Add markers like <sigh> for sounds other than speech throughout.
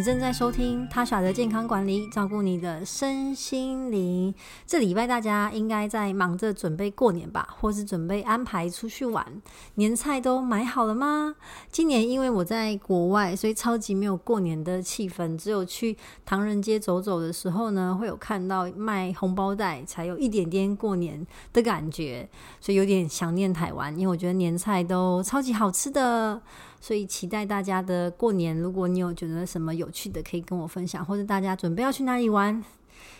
你正在收听 Tasha 的健康管理，照顾你的身心灵。这礼拜大家应该在忙着准备过年吧，或是准备安排出去玩。年菜都买好了吗？今年因为我在国外，所以超级没有过年的气氛。只有去唐人街走走的时候呢，会有看到卖红包袋，才有一点点过年的感觉。所以有点想念台湾，因为我觉得年菜都超级好吃的。所以期待大家的过年，如果你有觉得什么有趣的，可以跟我分享，或者大家准备要去哪里玩，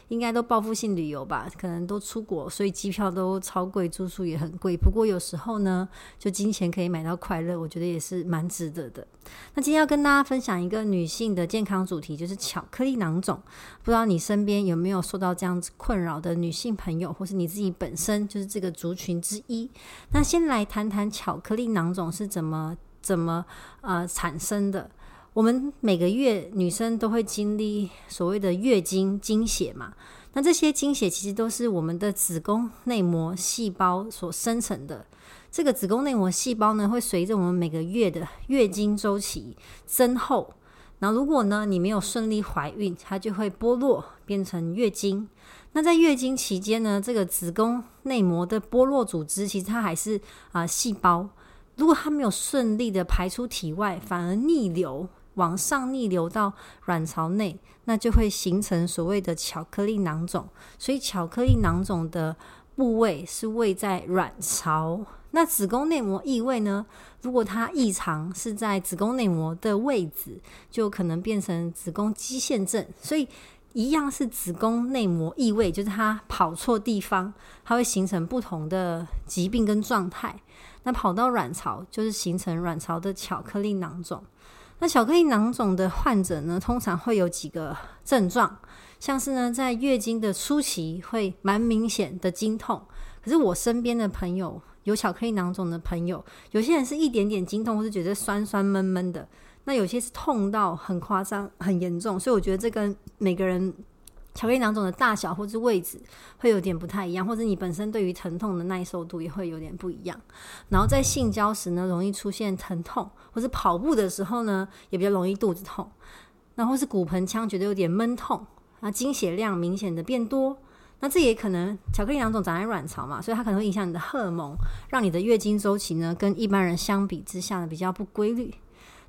应该都报复性旅游吧？可能都出国，所以机票都超贵，住宿也很贵。不过有时候呢，就金钱可以买到快乐，我觉得也是蛮值得的。那今天要跟大家分享一个女性的健康主题，就是巧克力囊肿。不知道你身边有没有受到这样子困扰的女性朋友，或是你自己本身就是这个族群之一？那先来谈谈巧克力囊肿是怎么。怎么呃产生的？我们每个月女生都会经历所谓的月经经血嘛，那这些经血其实都是我们的子宫内膜细胞所生成的。这个子宫内膜细胞呢，会随着我们每个月的月经周期增厚。那如果呢，你没有顺利怀孕，它就会剥落变成月经。那在月经期间呢，这个子宫内膜的剥落组织其实它还是啊、细胞。如果它没有顺利的排出体外，反而逆流往上逆流到卵巢内，那就会形成所谓的巧克力囊肿。所以巧克力囊肿的部位是位在卵巢。那子宫内膜异位呢？如果它异常是在子宫内膜的位置，就可能变成子宫肌腺症。所以一样是子宫内膜异位，就是它跑错地方，它会形成不同的疾病跟状态。那跑到卵巢，就是形成卵巢的巧克力囊肿。那巧克力囊肿的患者呢，通常会有几个症状，像是呢，在月经的初期会蛮明显的经痛。可是我身边的朋友有巧克力囊肿的朋友，有些人是一点点经痛，或是觉得酸酸闷闷的。那有些是痛到很夸张、很严重。所以我觉得这跟每个人。巧克力囊肿的大小或是位置会有点不太一样，或者你本身对于疼痛的耐受度也会有点不一样。然后在性交时呢，容易出现疼痛，或是跑步的时候呢，也比较容易肚子痛。然后是骨盆腔觉得有点闷痛，啊，经血量明显的变多。那这也可能巧克力囊肿长在卵巢嘛，所以它可能会影响你的荷尔蒙，让你的月经周期呢跟一般人相比之下呢比较不规律。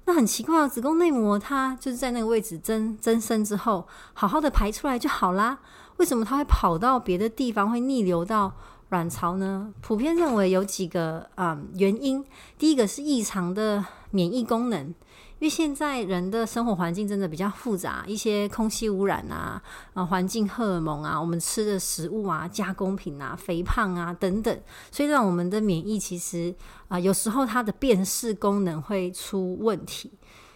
那很奇怪啊，子宫内膜它就是在那个位置增增生之后，好好的排出来就好啦。为什么它会跑到别的地方，会逆流到卵巢呢？普遍认为有几个啊、嗯、原因。第一个是异常的免疫功能。因为现在人的生活环境真的比较复杂，一些空气污染啊，啊，环境荷尔蒙啊，我们吃的食物啊，加工品啊，肥胖啊等等，所以让我们的免疫其实啊，有时候它的辨识功能会出问题，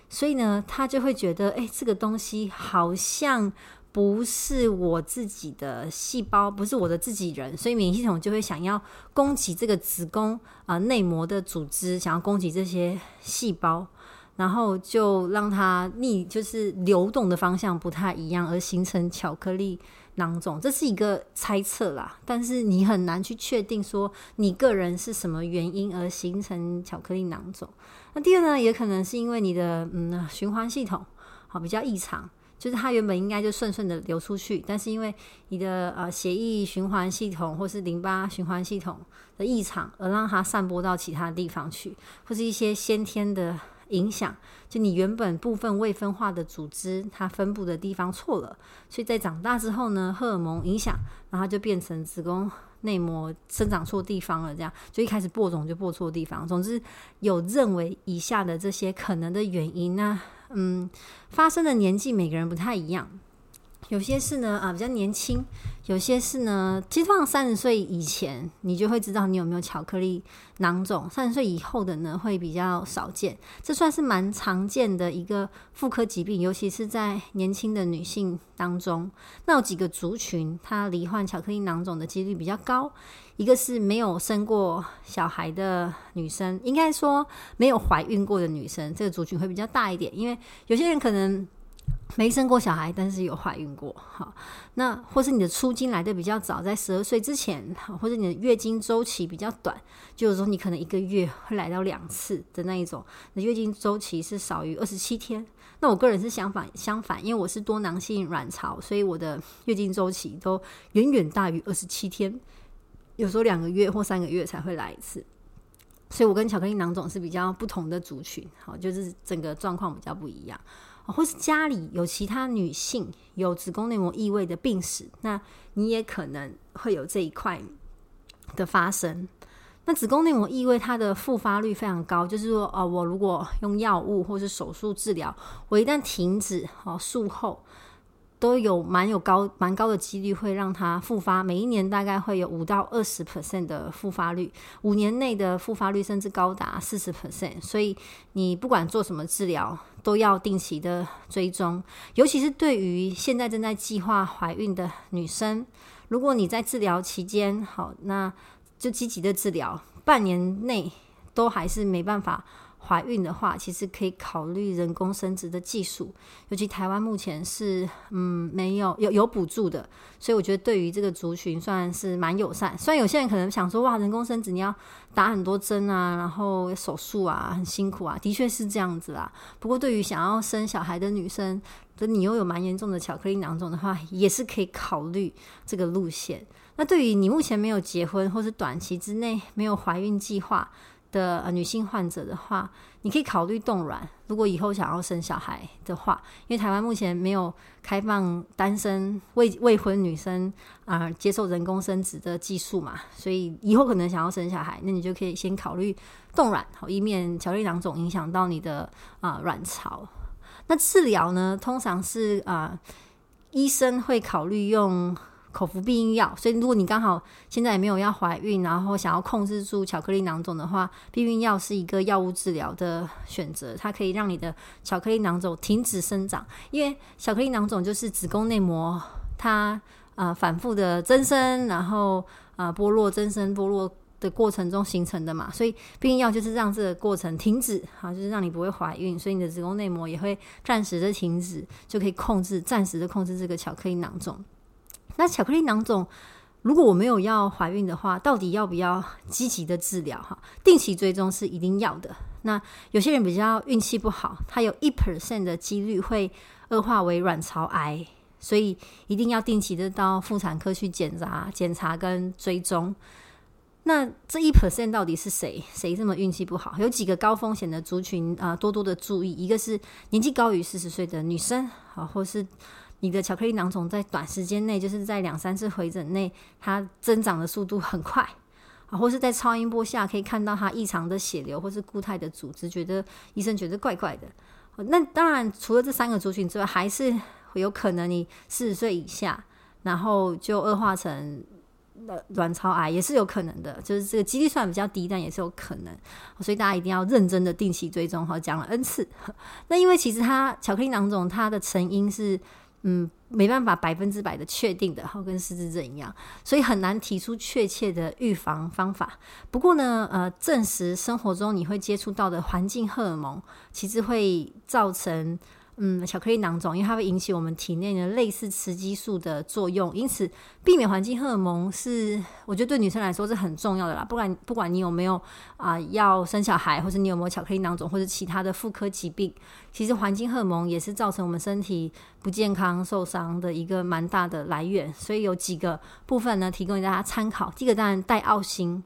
所以呢，他就会觉得，哎，这个东西好像不是我自己的细胞，不是我的自己人，所以免疫系统就会想要攻击这个子宫啊内膜的组织，想要攻击这些细胞。然后就让它逆，就是流动的方向不太一样，而形成巧克力囊肿，这是一个猜测啦。但是你很难去确定说你个人是什么原因而形成巧克力囊肿。那第二呢，也可能是因为你的嗯循环系统好比较异常，就是它原本应该就顺顺的流出去，但是因为你的呃血液循环系统或是淋巴循环系统的异常，而让它散播到其他地方去，或是一些先天的。影响就你原本部分未分化的组织，它分布的地方错了，所以在长大之后呢，荷尔蒙影响，然后就变成子宫内膜生长错地方了，这样就一开始播种就播错地方。总之有认为以下的这些可能的原因，呢嗯，发生的年纪每个人不太一样，有些是呢啊比较年轻，有些是呢，其实放三十岁以前，你就会知道你有没有巧克力囊肿；三十岁以后的呢，会比较少见。这算是蛮常见的一个妇科疾病，尤其是在年轻的女性当中。那有几个族群，它罹患巧克力囊肿的几率比较高。一个是没有生过小孩的女生，应该说没有怀孕过的女生，这个族群会比较大一点，因为有些人可能。没生过小孩，但是有怀孕过，好，那或是你的初经来的比较早，在十二岁之前，或者你的月经周期比较短，就是说你可能一个月会来到两次的那一种，那月经周期是少于二十七天。那我个人是相反，相反，因为我是多囊性卵巢，所以我的月经周期都远远大于二十七天，有时候两个月或三个月才会来一次，所以我跟巧克力囊肿是比较不同的族群，好，就是整个状况比较不一样。或是家里有其他女性有子宫内膜异位的病史，那你也可能会有这一块的发生。那子宫内膜异位它的复发率非常高，就是说，哦，我如果用药物或是手术治疗，我一旦停止，哦，术后。都有蛮有高蛮高的几率会让它复发，每一年大概会有五到二十 percent 的复发率，五年内的复发率甚至高达四十 percent。所以你不管做什么治疗，都要定期的追踪，尤其是对于现在正在计划怀孕的女生，如果你在治疗期间，好，那就积极的治疗，半年内都还是没办法。怀孕的话，其实可以考虑人工生殖的技术，尤其台湾目前是嗯没有有有补助的，所以我觉得对于这个族群算是蛮友善。虽然有些人可能想说，哇，人工生殖你要打很多针啊，然后手术啊，很辛苦啊，的确是这样子啦。不过对于想要生小孩的女生，那你又有蛮严重的巧克力囊肿的话，也是可以考虑这个路线。那对于你目前没有结婚，或是短期之内没有怀孕计划的女性患者的话，你可以考虑冻卵。如果以后想要生小孩的话，因为台湾目前没有开放单身未未婚女生啊、接受人工生殖的技术嘛，所以以后可能想要生小孩，那你就可以先考虑冻卵，好，以免巧克力囊肿影响到你的啊、卵巢。那治疗呢，通常是啊、医生会考虑用。口服避孕药，所以如果你刚好现在也没有要怀孕，然后想要控制住巧克力囊肿的话，避孕药是一个药物治疗的选择，它可以让你的巧克力囊肿停止生长。因为巧克力囊肿就是子宫内膜它啊、反复的增生，然后啊、剥落增生剥落的过程中形成的嘛，所以避孕药就是让这个过程停止，好，就是让你不会怀孕，所以你的子宫内膜也会暂时的停止，就可以控制暂时的控制这个巧克力囊肿。那巧克力囊肿，如果我没有要怀孕的话，到底要不要积极的治疗？哈，定期追踪是一定要的。那有些人比较运气不好，他有一 percent 的几率会恶化为卵巢癌，所以一定要定期的到妇产科去检查、检查跟追踪。那这一 percent 到底是谁？谁这么运气不好？有几个高风险的族群啊，多多的注意。一个是年纪高于四十岁的女生，好，或是。你的巧克力囊肿在短时间内，就是在两三次回诊内，它增长的速度很快啊，或是在超音波下可以看到它异常的血流或是固态的组织，觉得医生觉得怪怪的。那当然，除了这三个族群之外，还是有可能你四十岁以下，然后就恶化成卵巢癌，也是有可能的。就是这个几率算比较低，但也是有可能。所以大家一定要认真的定期追踪。哈，讲了 N 次。那因为其实它巧克力囊肿它的成因是。嗯，没办法百分之百的确定的，好跟失智症一样，所以很难提出确切的预防方法。不过呢，呃，证实生活中你会接触到的环境荷尔蒙，其实会造成。嗯，巧克力囊肿，因为它会引起我们体内的类似雌激素的作用，因此避免环境荷尔蒙是我觉得对女生来说是很重要的啦。不管不管你有没有啊、要生小孩，或者你有没有巧克力囊肿，或者其他的妇科疾病，其实环境荷尔蒙也是造成我们身体不健康、受伤的一个蛮大的来源。所以有几个部分呢，提供给大家参考。第一个当然带奥辛。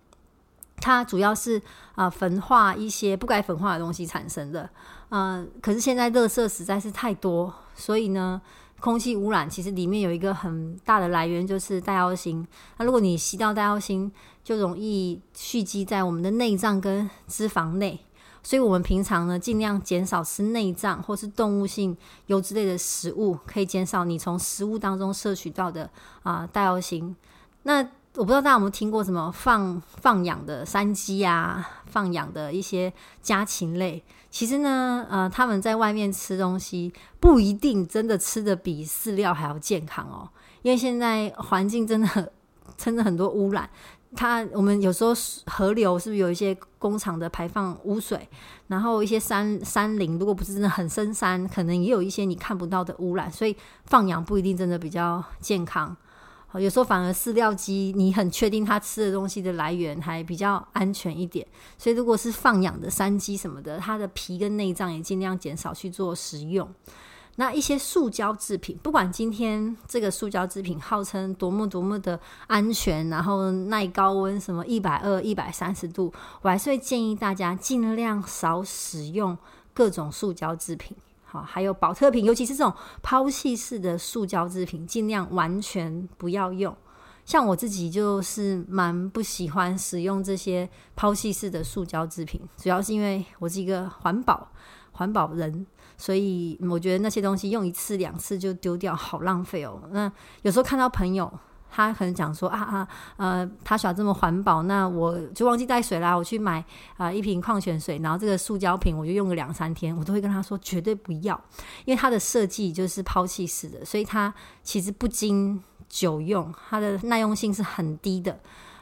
它主要是啊、焚化一些不该焚化的东西产生的，嗯、呃，可是现在垃圾实在是太多，所以呢，空气污染其实里面有一个很大的来源就是戴奥辛。那如果你吸到戴奥辛，就容易蓄积在我们的内脏跟脂肪内，所以我们平常呢，尽量减少吃内脏或是动物性油脂类的食物，可以减少你从食物当中摄取到的啊代奥辛。那我不知道大家有没有听过什么放放养的山鸡啊，放养的一些家禽类。其实呢，呃，他们在外面吃东西不一定真的吃得比饲料还要健康哦，因为现在环境真的 <laughs> 真的很多污染。它我们有时候河流是不是有一些工厂的排放污水？然后一些山山林，如果不是真的很深山，可能也有一些你看不到的污染。所以放养不一定真的比较健康。有时候反而饲料鸡，你很确定它吃的东西的来源还比较安全一点。所以如果是放养的山鸡什么的，它的皮跟内脏也尽量减少去做食用。那一些塑胶制品，不管今天这个塑胶制品号称多么多么的安全，然后耐高温，什么一百二、一百三十度，我还是会建议大家尽量少使用各种塑胶制品。好，还有保特瓶，尤其是这种抛弃式的塑胶制品，尽量完全不要用。像我自己就是蛮不喜欢使用这些抛弃式的塑胶制品，主要是因为我是一个环保环保人，所以我觉得那些东西用一次两次就丢掉，好浪费哦。那有时候看到朋友。他可能讲说啊啊呃，他想这么环保，那我就忘记带水啦。我去买啊、一瓶矿泉水，然后这个塑胶瓶我就用个两三天，我都会跟他说绝对不要，因为它的设计就是抛弃式的，所以它其实不经久用，它的耐用性是很低的，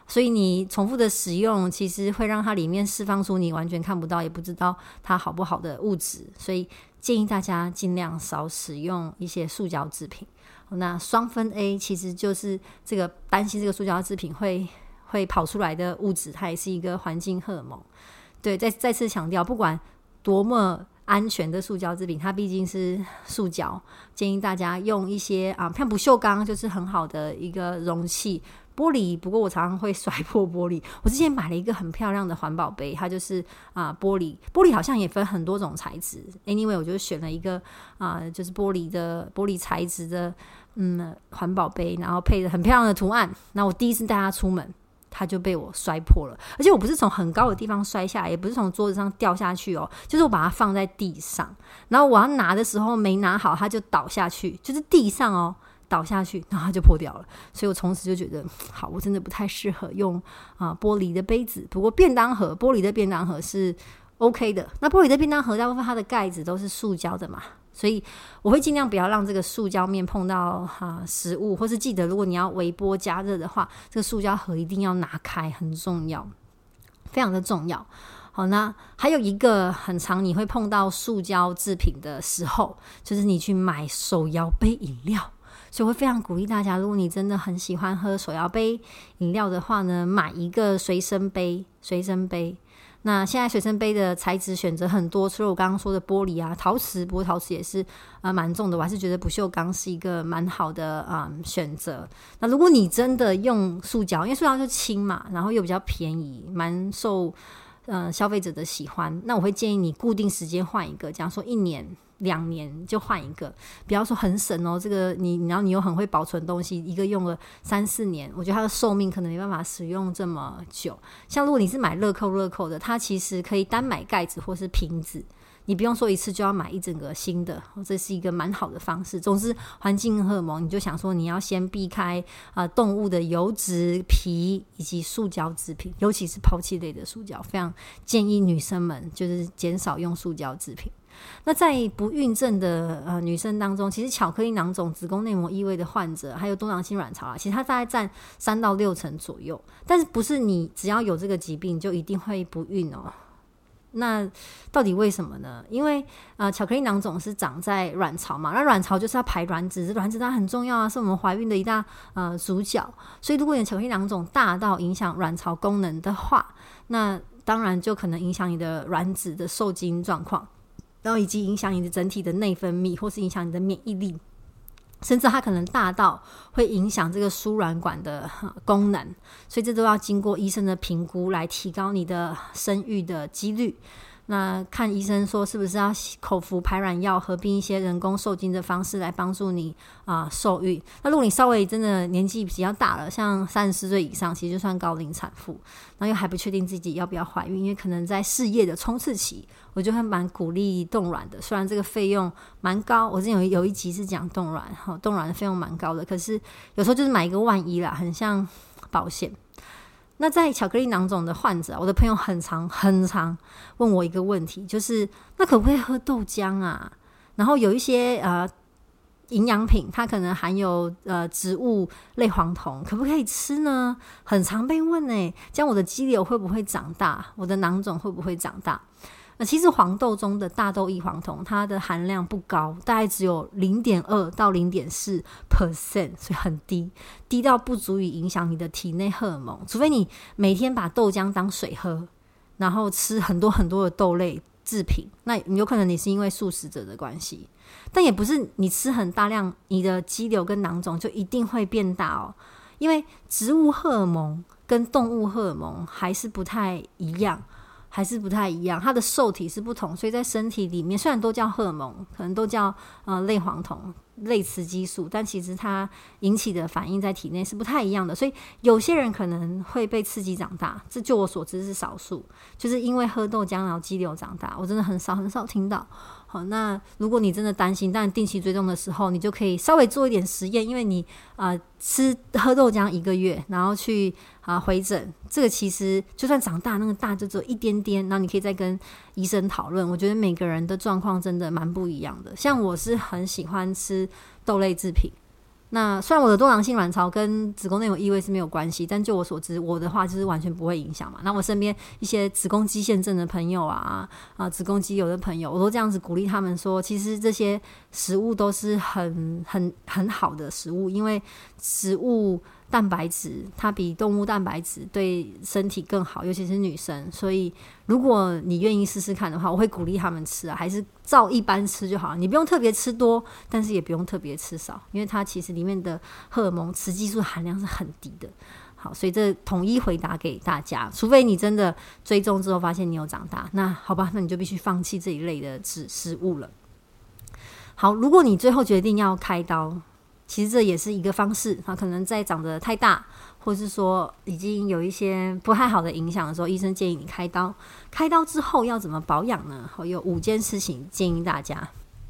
所以你重复的使用，其实会让它里面释放出你完全看不到也不知道它好不好的物质，所以建议大家尽量少使用一些塑胶制品。那双酚 A 其实就是这个担心这个塑胶制品会会跑出来的物质，它也是一个环境荷尔蒙。对，再再次强调，不管多么安全的塑胶制品，它毕竟是塑胶，建议大家用一些啊，像不锈钢就是很好的一个容器。玻璃，不过我常常会摔破玻璃。<laughs> 我之前买了一个很漂亮的环保杯，它就是啊玻璃。玻璃好像也分很多种材质。Anyway，我就选了一个啊，就是玻璃的玻璃材质的嗯环保杯，然后配着很漂亮的图案。那我第一次带它出门，它就被我摔破了。而且我不是从很高的地方摔下来，也不是从桌子上掉下去哦，就是我把它放在地上，然后我要拿的时候没拿好，它就倒下去，就是地上哦。倒下去，然后它就破掉了。所以我从此就觉得，好，我真的不太适合用啊、玻璃的杯子。不过便当盒，玻璃的便当盒是 OK 的。那玻璃的便当盒大部分它的盖子都是塑胶的嘛，所以我会尽量不要让这个塑胶面碰到哈、食物，或是记得如果你要微波加热的话，这个塑胶盒一定要拿开，很重要，非常的重要。好，那还有一个很常你会碰到塑胶制品的时候，就是你去买手摇杯饮料。所以会非常鼓励大家，如果你真的很喜欢喝手摇杯饮料的话呢，买一个随身杯。随身杯，那现在随身杯的材质选择很多，除了我刚刚说的玻璃啊、陶瓷，不过陶瓷也是啊蛮重的，我还是觉得不锈钢是一个蛮好的啊、选择。那如果你真的用塑胶，因为塑胶就轻嘛，然后又比较便宜，蛮受呃消费者的喜欢，那我会建议你固定时间换一个，假如说一年。两年就换一个，不要说很省哦。这个你，然后你又很会保存东西，一个用了三四年，我觉得它的寿命可能没办法使用这么久。像如果你是买乐扣乐扣的，它其实可以单买盖子或是瓶子，你不用说一次就要买一整个新的，这是一个蛮好的方式。总之，环境荷尔蒙，你就想说你要先避开啊、动物的油脂、皮以及塑胶制品，尤其是抛弃类的塑胶，非常建议女生们就是减少用塑胶制品。那在不孕症的呃女生当中，其实巧克力囊肿、子宫内膜异位的患者，还有多囊性卵巢啊，其实它大概占三到六成左右。但是不是你只要有这个疾病就一定会不孕哦？那到底为什么呢？因为呃巧克力囊肿是长在卵巢嘛，那卵巢就是要排卵子，卵子它很重要啊，是我们怀孕的一大呃主角。所以如果你巧克力囊肿大到影响卵巢功能的话，那当然就可能影响你的卵子的受精状况。然后以及影响你的整体的内分泌，或是影响你的免疫力，甚至它可能大到会影响这个输卵管的 <laughs> 功能，所以这都要经过医生的评估来提高你的生育的几率。那看医生说是不是要口服排卵药，合并一些人工受精的方式来帮助你啊、受孕。那如果你稍微真的年纪比较大了，像三十四岁以上，其实就算高龄产妇，那又还不确定自己要不要怀孕，因为可能在事业的冲刺期，我就会蛮鼓励冻卵的。虽然这个费用蛮高，我之前有有一集是讲冻卵，哈，冻卵的费用蛮高的，可是有时候就是买一个万一啦，很像保险。那在巧克力囊肿的患者，我的朋友很常很常问我一个问题，就是那可不可以喝豆浆啊？然后有一些呃营养品，它可能含有呃植物类黄酮，可不可以吃呢？很常被问诶、欸，这样我的肌瘤会不会长大？我的囊肿会不会长大？那其实黄豆中的大豆异黄酮，它的含量不高，大概只有零点二到零点四 percent，所以很低，低到不足以影响你的体内荷尔蒙。除非你每天把豆浆当水喝，然后吃很多很多的豆类制品，那有可能你是因为素食者的关系，但也不是你吃很大量，你的肌瘤跟囊肿就一定会变大哦。因为植物荷尔蒙跟动物荷尔蒙还是不太一样。还是不太一样，它的受体是不同，所以在身体里面虽然都叫荷尔蒙，可能都叫呃类黄酮、类雌激素，但其实它引起的反应在体内是不太一样的。所以有些人可能会被刺激长大，这就我所知是少数，就是因为喝豆浆然后肌瘤长大，我真的很少很少听到。好，那如果你真的担心，但定期追踪的时候，你就可以稍微做一点实验，因为你啊、吃喝豆浆一个月，然后去啊、回诊，这个其实就算长大，那个大就只有一点点，然后你可以再跟医生讨论。我觉得每个人的状况真的蛮不一样的，像我是很喜欢吃豆类制品。那虽然我的多囊性卵巢跟子宫内膜异位是没有关系，但就我所知，我的话就是完全不会影响嘛。那我身边一些子宫肌腺症的朋友啊，啊，子宫肌瘤的朋友，我都这样子鼓励他们说，其实这些食物都是很很很好的食物，因为食物。蛋白质它比动物蛋白质对身体更好，尤其是女生。所以如果你愿意试试看的话，我会鼓励他们吃啊，还是照一般吃就好。你不用特别吃多，但是也不用特别吃少，因为它其实里面的荷尔蒙雌激素含量是很低的。好，所以这统一回答给大家，除非你真的追踪之后发现你有长大，那好吧，那你就必须放弃这一类的食食物了。好，如果你最后决定要开刀。其实这也是一个方式，它可能在长得太大，或是说已经有一些不太好的影响的时候，医生建议你开刀。开刀之后要怎么保养呢？好有五件事情建议大家。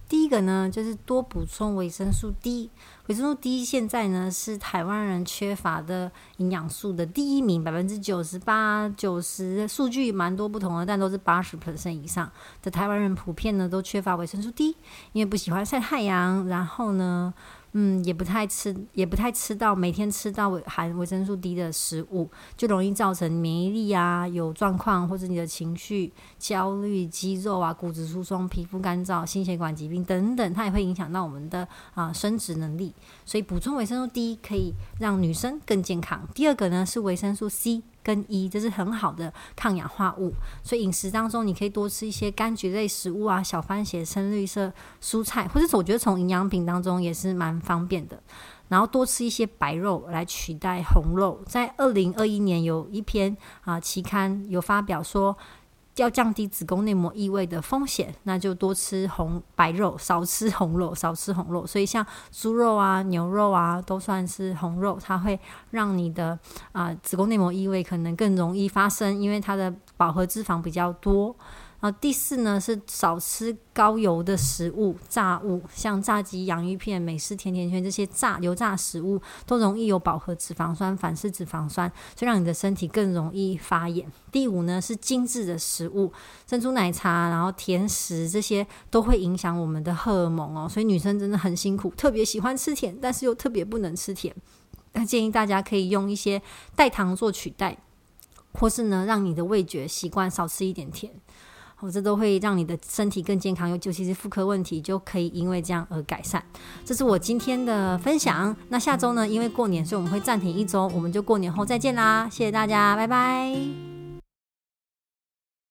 第一个呢，就是多补充维生素 D。维生素 D 现在呢是台湾人缺乏的营养素的第一名，百分之九十八、九十，数据蛮多不同的，但都是八十 percent 以上的台湾人普遍呢都缺乏维生素 D，因为不喜欢晒太阳，然后呢。嗯，也不太吃，也不太吃到每天吃到含维生素 D 的食物，就容易造成免疫力啊有状况，或者你的情绪、焦虑、肌肉啊、骨质疏松、皮肤干燥、心血管疾病等等，它也会影响到我们的啊生殖能力。所以补充维生素 D 可以让女生更健康。第二个呢是维生素 C。跟一，这是很好的抗氧化物，所以饮食当中你可以多吃一些柑橘类食物啊，小番茄、深绿色蔬菜，或者我觉得从营养品当中也是蛮方便的。然后多吃一些白肉来取代红肉。在二零二一年有一篇啊期刊有发表说，要降低子宫内膜异位的风险，那就多吃红白肉，少吃红肉，少吃红肉。所以像猪肉啊、牛肉啊，都算是红肉，它会让你的啊、子宫内膜异位可能更容易发生，因为它的饱和脂肪比较多。然后第四呢是少吃高油的食物、炸物，像炸鸡、洋芋片、美式甜甜圈这些炸油炸食物都容易有饱和脂肪酸、反式脂肪酸，所以让你的身体更容易发炎。第五呢是精致的食物，珍珠奶茶，然后甜食这些都会影响我们的荷尔蒙哦，所以女生真的很辛苦，特别喜欢吃甜，但是又特别不能吃甜。那建议大家可以用一些代糖做取代，或是呢让你的味觉习惯少吃一点甜。我这都会让你的身体更健康，尤其是妇科问题就可以因为这样而改善。这是我今天的分享。那下周呢，因为过年，所以我们会暂停一周，我们就过年后再见啦！谢谢大家，拜拜。